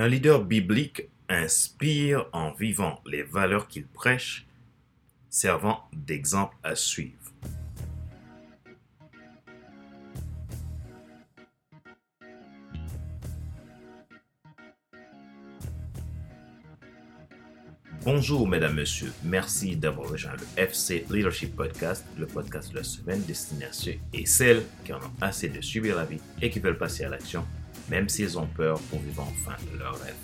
Un leader biblique inspire en vivant les valeurs qu'il prêche, servant d'exemple à suivre. Bonjour mesdames, messieurs, merci d'avoir rejoint le FC Leadership Podcast, le podcast de la semaine destiné à ceux et celles qui en ont assez de subir la vie et qui veulent passer à l'action, même s'ils ont peur pour vivre enfin leur rêve.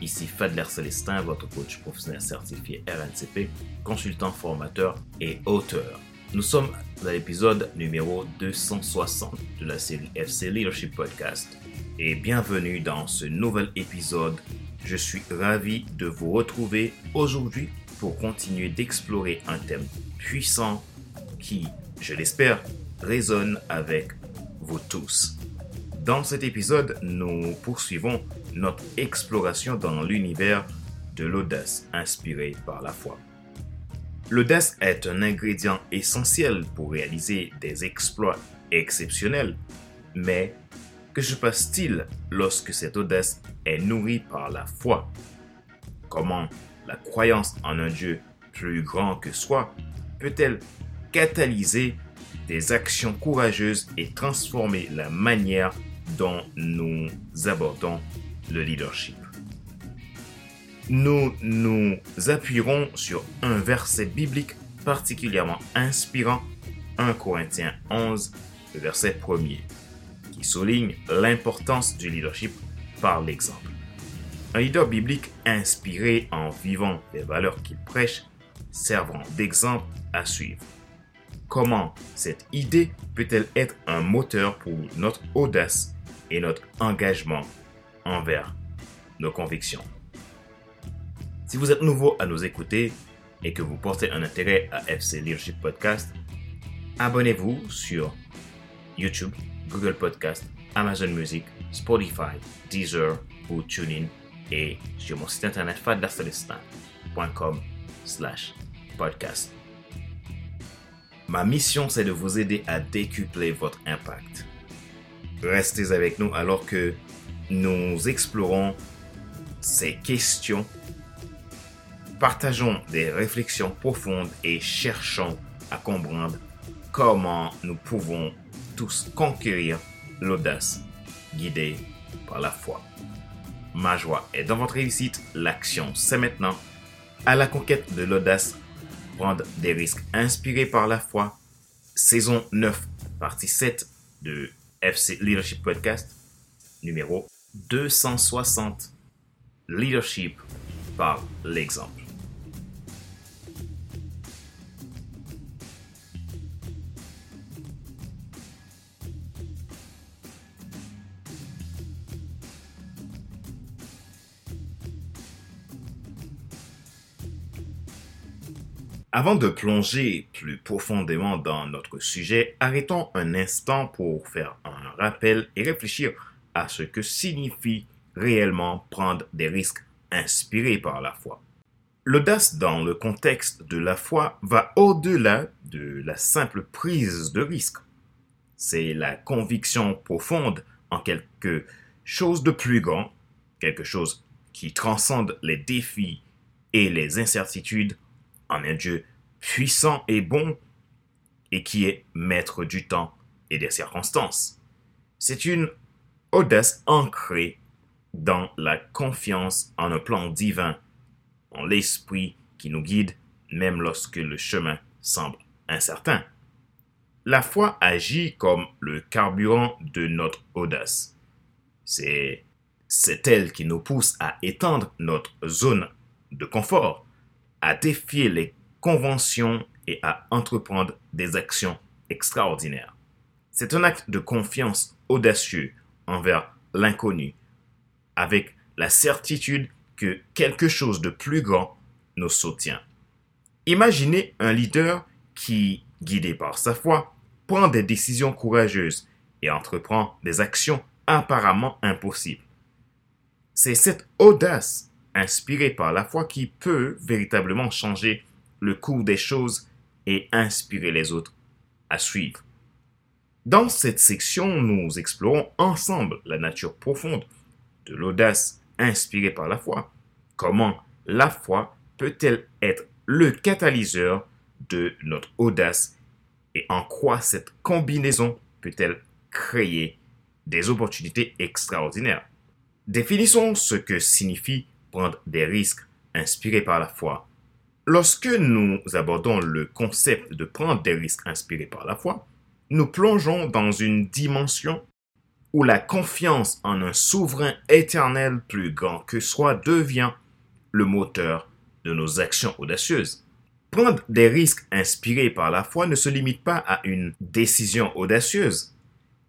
Ici Fadler Célestin, votre coach professionnel certifié RNCP, consultant formateur et auteur. Nous sommes à l'épisode numéro 260 de la série FC Leadership Podcast et bienvenue dans ce nouvel épisode je suis ravi de vous retrouver aujourd'hui pour continuer d'explorer un thème puissant qui, je l'espère, résonne avec vous tous. Dans cet épisode, nous poursuivons notre exploration dans l'univers de l'audace inspirée par la foi. L'audace est un ingrédient essentiel pour réaliser des exploits exceptionnels, mais que se passe-t-il lorsque cette audace est nourrie par la foi? Comment la croyance en un Dieu plus grand que soi peut-elle catalyser des actions courageuses et transformer la manière dont nous abordons le leadership Nous nous appuierons sur un verset biblique particulièrement inspirant, 1 Corinthiens 11, verset 1er souligne l'importance du leadership par l'exemple. Un leader biblique inspiré en vivant les valeurs qu'il prêche servant d'exemple à suivre. Comment cette idée peut-elle être un moteur pour notre audace et notre engagement envers nos convictions Si vous êtes nouveau à nous écouter et que vous portez un intérêt à FC Leadership Podcast, abonnez-vous sur YouTube Google Podcast, Amazon Music, Spotify, Deezer ou TuneIn et sur mon site internet fadlacelestin.com slash podcast. Ma mission, c'est de vous aider à décupler votre impact. Restez avec nous alors que nous explorons ces questions, partageons des réflexions profondes et cherchons à comprendre comment nous pouvons tous conquérir l'audace guidée par la foi. Ma joie est dans votre réussite, l'action c'est maintenant. À la conquête de l'audace, prendre des risques inspirés par la foi. Saison 9, partie 7 de FC Leadership Podcast, numéro 260. Leadership par l'exemple. Avant de plonger plus profondément dans notre sujet, arrêtons un instant pour faire un rappel et réfléchir à ce que signifie réellement prendre des risques inspirés par la foi. L'audace dans le contexte de la foi va au-delà de la simple prise de risque. C'est la conviction profonde en quelque chose de plus grand, quelque chose qui transcende les défis et les incertitudes un Dieu puissant et bon et qui est maître du temps et des circonstances. C'est une audace ancrée dans la confiance en un plan divin, en l'esprit qui nous guide même lorsque le chemin semble incertain. La foi agit comme le carburant de notre audace. C'est, c'est elle qui nous pousse à étendre notre zone de confort, à défier les conventions et à entreprendre des actions extraordinaires. C'est un acte de confiance audacieux envers l'inconnu, avec la certitude que quelque chose de plus grand nous soutient. Imaginez un leader qui, guidé par sa foi, prend des décisions courageuses et entreprend des actions apparemment impossibles. C'est cette audace inspiré par la foi qui peut véritablement changer le cours des choses et inspirer les autres à suivre. Dans cette section, nous explorons ensemble la nature profonde de l'audace inspiré par la foi Comment la foi peut-elle être le catalyseur de notre audace et en quoi cette combinaison peut-elle créer des opportunités extraordinaires? Définissons ce que signifie prendre des risques inspirés par la foi. Lorsque nous abordons le concept de prendre des risques inspirés par la foi, nous plongeons dans une dimension où la confiance en un souverain éternel plus grand que soi devient le moteur de nos actions audacieuses. Prendre des risques inspirés par la foi ne se limite pas à une décision audacieuse.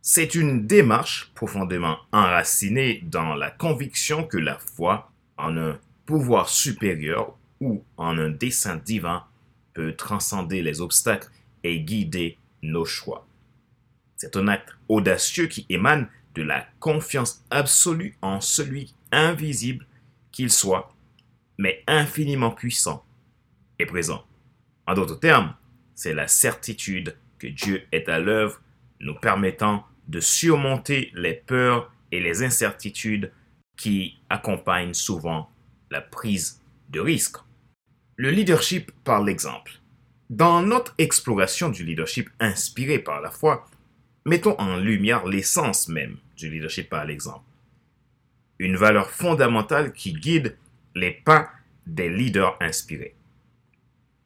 C'est une démarche profondément enracinée dans la conviction que la foi en un pouvoir supérieur ou en un dessein divin peut transcender les obstacles et guider nos choix. C'est un acte audacieux qui émane de la confiance absolue en celui invisible qu'il soit, mais infiniment puissant et présent. En d'autres termes, c'est la certitude que Dieu est à l'œuvre, nous permettant de surmonter les peurs et les incertitudes qui accompagnent souvent la prise de risque. Le leadership par l'exemple. Dans notre exploration du leadership inspiré par la foi, mettons en lumière l'essence même du leadership par l'exemple. Une valeur fondamentale qui guide les pas des leaders inspirés.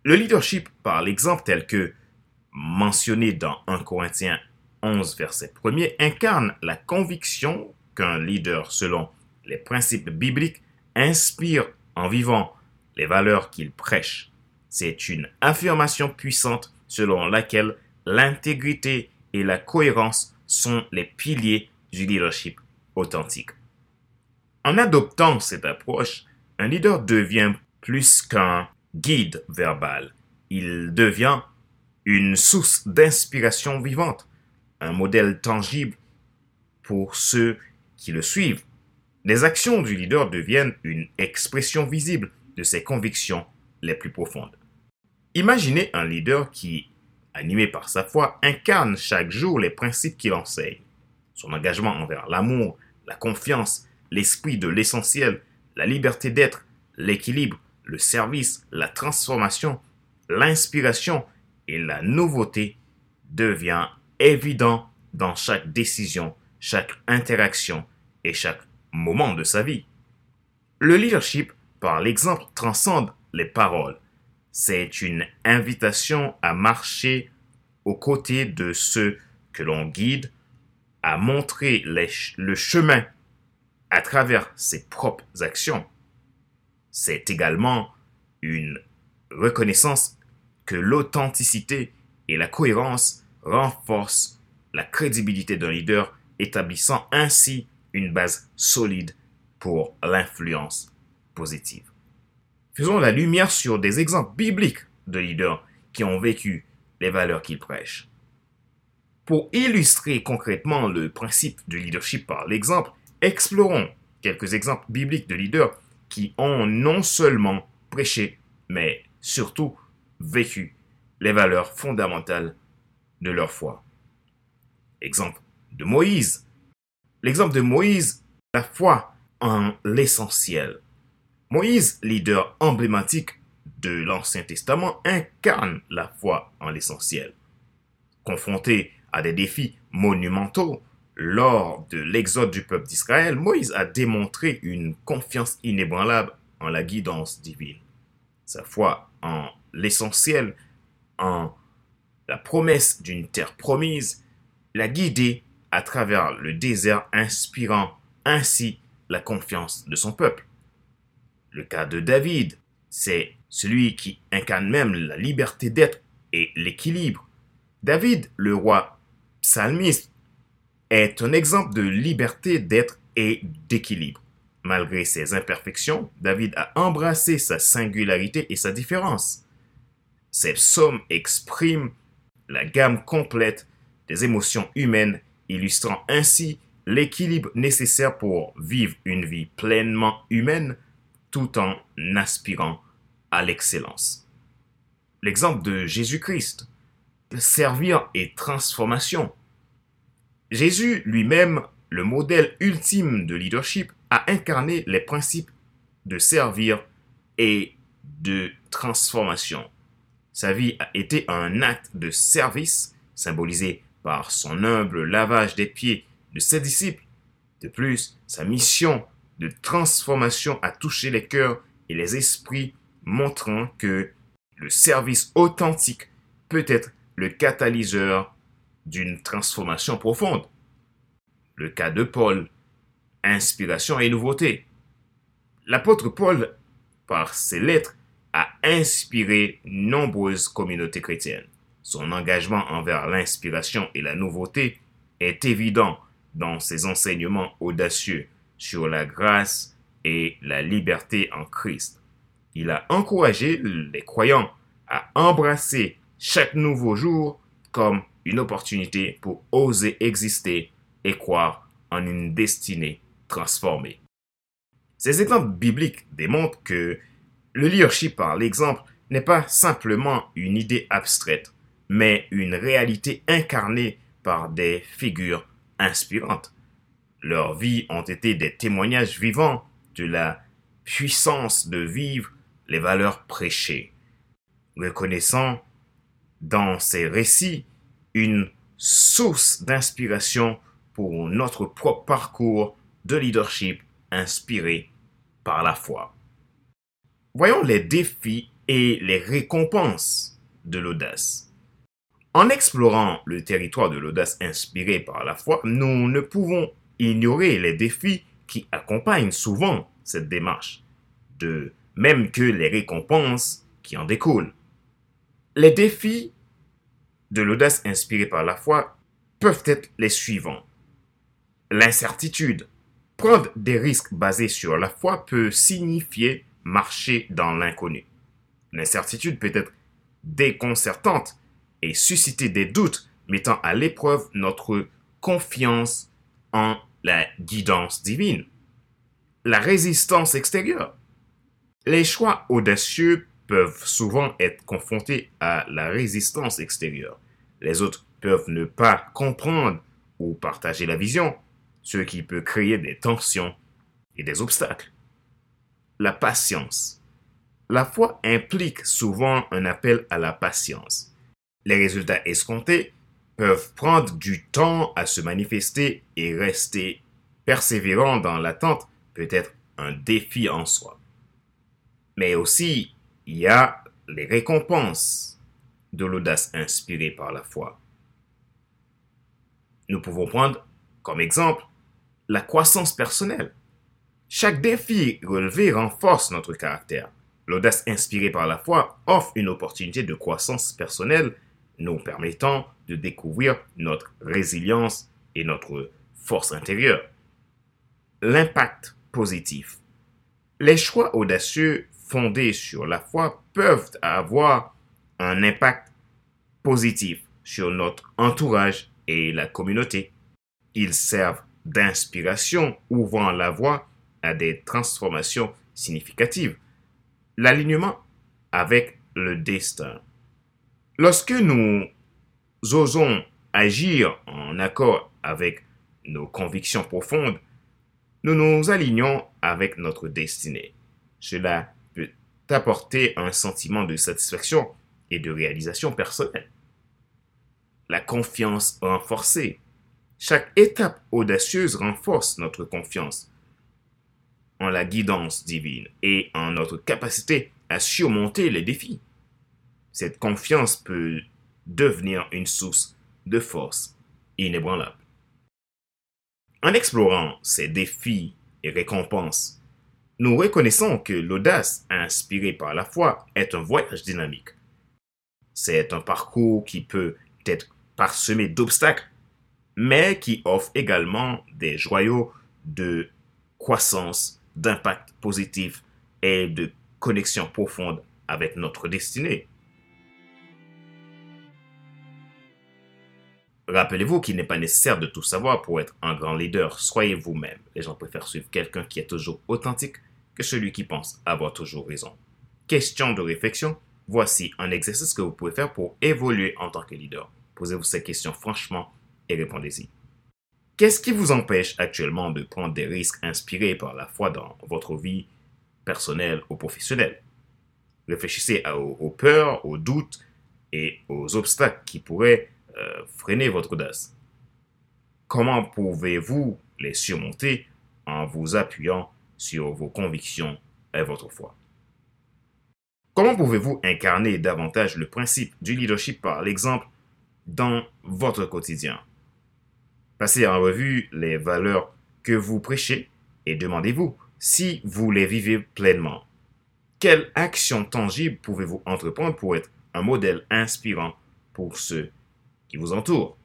Le leadership par l'exemple tel que mentionné dans 1 Corinthiens 11 verset 1 incarne la conviction qu'un leader selon les principes bibliques inspire en vivant les valeurs qu'il prêche. C'est une affirmation puissante selon laquelle l'intégrité et la cohérence sont les piliers du leadership authentique. En adoptant cette approche, un leader devient plus qu'un guide verbal. Il devient une source d'inspiration vivante, un modèle tangible pour ceux qui le suivent. Les actions du leader deviennent une expression visible de ses convictions les plus profondes. Imaginez un leader qui, animé par sa foi, incarne chaque jour les principes qu'il enseigne. Son engagement envers l'amour, la confiance, l'esprit de l'essentiel, la liberté d'être, l'équilibre, le service, la transformation, l'inspiration et la nouveauté devient évident dans chaque décision, chaque interaction et chaque moment de sa vie. Le leadership par l'exemple transcende les paroles. C'est une invitation à marcher aux côtés de ceux que l'on guide, à montrer le chemin à travers ses propres actions. C'est également une reconnaissance que l'authenticité et la cohérence renforcent la crédibilité d'un leader, établissant ainsi une base solide pour l'influence positive. Faisons la lumière sur des exemples bibliques de leaders qui ont vécu les valeurs qu'ils prêchent. Pour illustrer concrètement le principe du leadership par l'exemple, explorons quelques exemples bibliques de leaders qui ont non seulement prêché, mais surtout vécu les valeurs fondamentales de leur foi. Exemple de Moïse. L'exemple de Moïse, la foi en l'essentiel. Moïse, leader emblématique de l'Ancien Testament, incarne la foi en l'essentiel. Confronté à des défis monumentaux lors de l'exode du peuple d'Israël, Moïse a démontré une confiance inébranlable en la guidance divine. Sa foi en l'essentiel, en la promesse d'une terre promise, l'a guidé à travers le désert, inspirant ainsi la confiance de son peuple. Le cas de David, c'est celui qui incarne même la liberté d'être et l'équilibre. David, le roi psalmiste, est un exemple de liberté d'être et d'équilibre. Malgré ses imperfections, David a embrassé sa singularité et sa différence. Ses psaumes expriment la gamme complète des émotions humaines, illustrant ainsi l'équilibre nécessaire pour vivre une vie pleinement humaine tout en aspirant à l'excellence. L'exemple de Jésus-Christ, servir et transformation. Jésus lui-même, le modèle ultime de leadership, a incarné les principes de servir et de transformation. Sa vie a été un acte de service symbolisé par son humble lavage des pieds de ses disciples. De plus, sa mission de transformation a touché les cœurs et les esprits, montrant que le service authentique peut être le catalyseur d'une transformation profonde. Le cas de Paul, inspiration et nouveauté. L'apôtre Paul, par ses lettres, a inspiré nombreuses communautés chrétiennes. Son engagement envers l'inspiration et la nouveauté est évident dans ses enseignements audacieux sur la grâce et la liberté en Christ. Il a encouragé les croyants à embrasser chaque nouveau jour comme une opportunité pour oser exister et croire en une destinée transformée. Ces exemples bibliques démontrent que le leadership par l'exemple n'est pas simplement une idée abstraite, mais une réalité incarnée par des figures inspirantes. Leurs vies ont été des témoignages vivants de la puissance de vivre les valeurs prêchées, reconnaissant dans ces récits une source d'inspiration pour notre propre parcours de leadership inspiré par la foi. Voyons les défis et les récompenses de l'audace. En explorant le territoire de l'audace inspiré par la foi, nous ne pouvons ignorer les défis qui accompagnent souvent cette démarche, de même que les récompenses qui en découlent. Les défis de l'audace inspirée par la foi peuvent être les suivants. L'incertitude. Prendre des risques basés sur la foi peut signifier marcher dans l'inconnu. L'incertitude peut être déconcertante et susciter des doutes, mettant à l'épreuve notre confiance en la guidance divine. La résistance extérieure. Les choix audacieux peuvent souvent être confrontés à la résistance extérieure. Les autres peuvent ne pas comprendre ou partager la vision, ce qui peut créer des tensions et des obstacles. La patience. La foi implique souvent un appel à la patience. Les résultats escomptés peuvent prendre du temps à se manifester et rester persévérant dans l'attente peut être un défi en soi. Mais aussi, il y a les récompenses de l'audace inspirée par la foi. Nous pouvons prendre comme exemple la croissance personnelle. Chaque défi relevé renforce notre caractère. L'audace inspirée par la foi offre une opportunité de croissance personnelle nous permettant de découvrir notre résilience et notre force intérieure. L'impact positif. Les choix audacieux fondés sur la foi peuvent avoir un impact positif sur notre entourage et la communauté. Ils servent d'inspiration, ouvrant la voie à des transformations significatives. L'alignement avec le destin. Lorsque nous osons agir en accord avec nos convictions profondes, nous nous alignons avec notre destinée. Cela peut apporter un sentiment de satisfaction et de réalisation personnelle. La confiance renforcée. Chaque étape audacieuse renforce notre confiance en la guidance divine et en notre capacité à surmonter les défis. Cette confiance peut devenir une source de force inébranlable. En explorant ces défis et récompenses, nous reconnaissons que l'audace inspirée par la foi est un voyage dynamique. C'est un parcours qui peut être parsemé d'obstacles, mais qui offre également des joyaux de croissance d'impact positif et de connexion profonde avec notre destinée. Rappelez-vous qu'il n'est pas nécessaire de tout savoir pour être un grand leader. Soyez vous-même. Les gens préfèrent suivre quelqu'un qui est toujours authentique que celui qui pense avoir toujours raison. Question de réflexion. Voici un exercice que vous pouvez faire pour évoluer en tant que leader. Posez-vous ces questions franchement et répondez-y. Qu'est-ce qui vous empêche actuellement de prendre des risques inspirés par la foi dans votre vie personnelle ou professionnelle? Réfléchissez aux, peurs, aux doutes et aux obstacles qui pourraient euh, freiner votre audace. Comment pouvez-vous les surmonter en vous appuyant sur vos convictions et votre foi? Comment pouvez-vous incarner davantage le principe du leadership par l'exemple dans votre quotidien? Passez en revue les valeurs que vous prêchez et demandez-vous si vous les vivez pleinement. Quelle action tangible pouvez-vous entreprendre pour être un modèle inspirant pour ceux vous entourent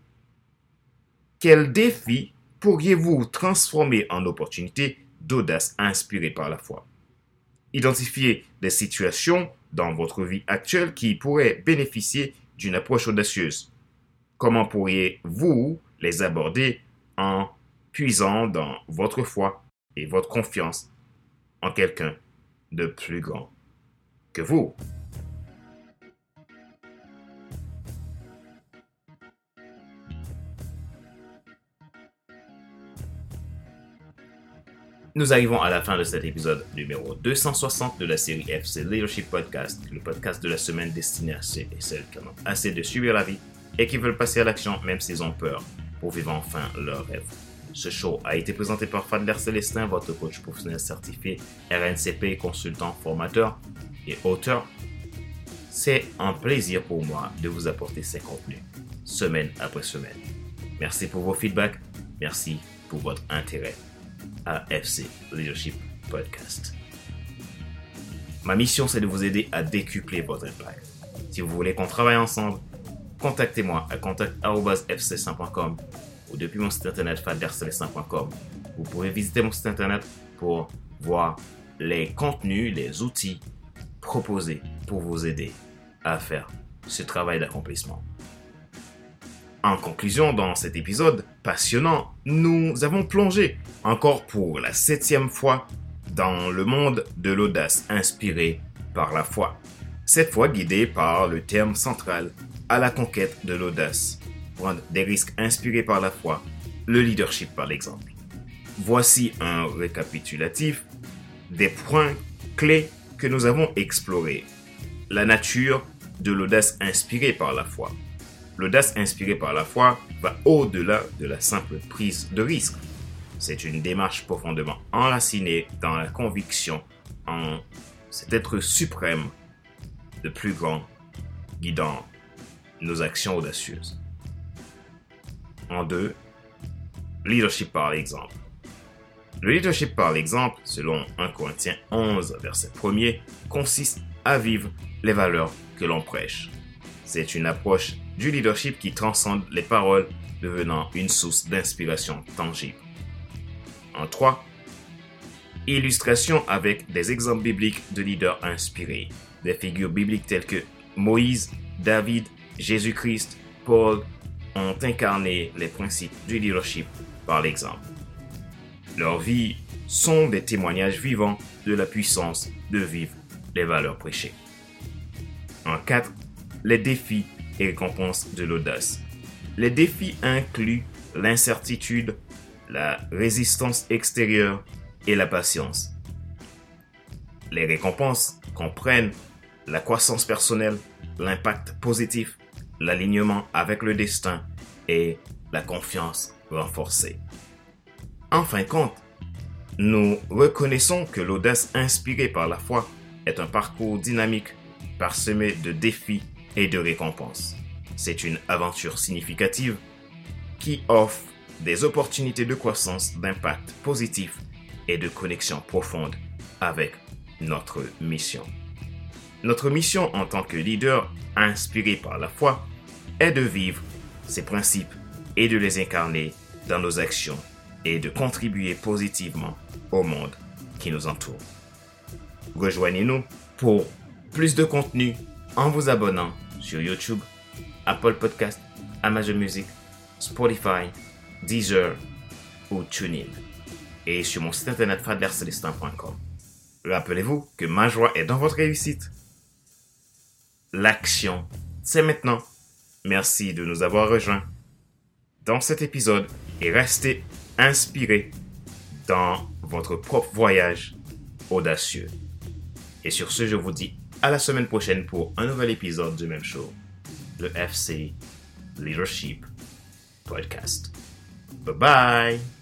Quel défi pourriez-vous transformer en opportunité d'audace inspirée par la foi? Identifiez des situations dans votre vie actuelle qui pourraient bénéficier d'une approche audacieuse. Comment pourriez-vous les aborder en puisant dans votre foi et votre confiance en quelqu'un de plus grand que vous? Nous arrivons à la fin de cet épisode numéro 260 de la série FC Leadership Podcast, le podcast de la semaine destiné à ceux et celles qui en ont assez de suivre la vie et qui veulent passer à l'action même s'ils ont peur pour vivre enfin leur rêve. Ce show a été présenté par Fadler Célestin, votre coach professionnel certifié, RNCP, consultant, formateur et auteur. C'est un plaisir pour moi de vous apporter ces contenus, semaine après semaine. Merci pour vos feedbacks, merci pour votre intérêt. AFC Leadership Podcast. Ma mission, c'est de vous aider à décupler votre impact. Si vous voulez qu'on travaille ensemble, contactez-moi à contact.fc100.com ou depuis mon site internet fadercelestin.com. Vous pouvez visiter mon site internet pour voir les contenus, les outils proposés pour vous aider à faire ce travail d'accomplissement. En conclusion, dans cet épisode passionnant, nous avons plongé encore pour la septième fois dans le monde de l'audace inspiré par la foi. Cette fois guidé par le terme central à la conquête de l'audace, prendre des risques inspirés par la foi, le leadership par l'exemple. Voici un récapitulatif des points clés que nous avons explorés. La nature de l'audace inspirée par la foi. L'audace inspirée par la foi va au-delà de la simple prise de risque. C'est une démarche profondément enracinée dans la conviction en cet être suprême, le plus grand, guidant nos actions audacieuses. En deux, leadership par l'exemple. Le leadership par l'exemple, selon 1 Corinthiens 11, verset 1er, consiste à vivre les valeurs que l'on prêche. C'est une approche du leadership qui transcende les paroles, devenant une source d'inspiration tangible. En 3. Illustration avec des exemples bibliques de leaders inspirés. Des figures bibliques telles que Moïse, David, Jésus-Christ, Paul ont incarné les principes du leadership par l'exemple. Leurs vies sont des témoignages vivants de la puissance de vivre les valeurs prêchées. En 4 les défis et récompenses de l'audace. Les défis incluent l'incertitude, la résistance extérieure et la patience. Les récompenses comprennent la croissance personnelle, l'impact positif, l'alignement avec le destin et la confiance renforcée. En fin de compte, nous reconnaissons que l'audace inspirée par la foi est un parcours dynamique parsemé de défis et de récompenses. C'est une aventure significative qui offre des opportunités de croissance, d'impact positif et de connexion profonde avec notre mission. Notre mission en tant que leader inspiré par la foi est de vivre ces principes et de les incarner dans nos actions et de contribuer positivement au monde qui nous entoure. Rejoignez-nous pour plus de contenu en vous abonnant sur YouTube, Apple Podcast, Amazon Music, Spotify, Deezer ou TuneIn. Et sur mon site internet fadlercelestin.com. Rappelez-vous que ma joie est dans votre réussite. L'action, c'est maintenant. Merci de nous avoir rejoints dans cet épisode et restez inspiré dans votre propre voyage audacieux. Et sur ce, je vous dis à la semaine prochaine pour un nouvel épisode du même show, le FC Leadership Podcast. Bye bye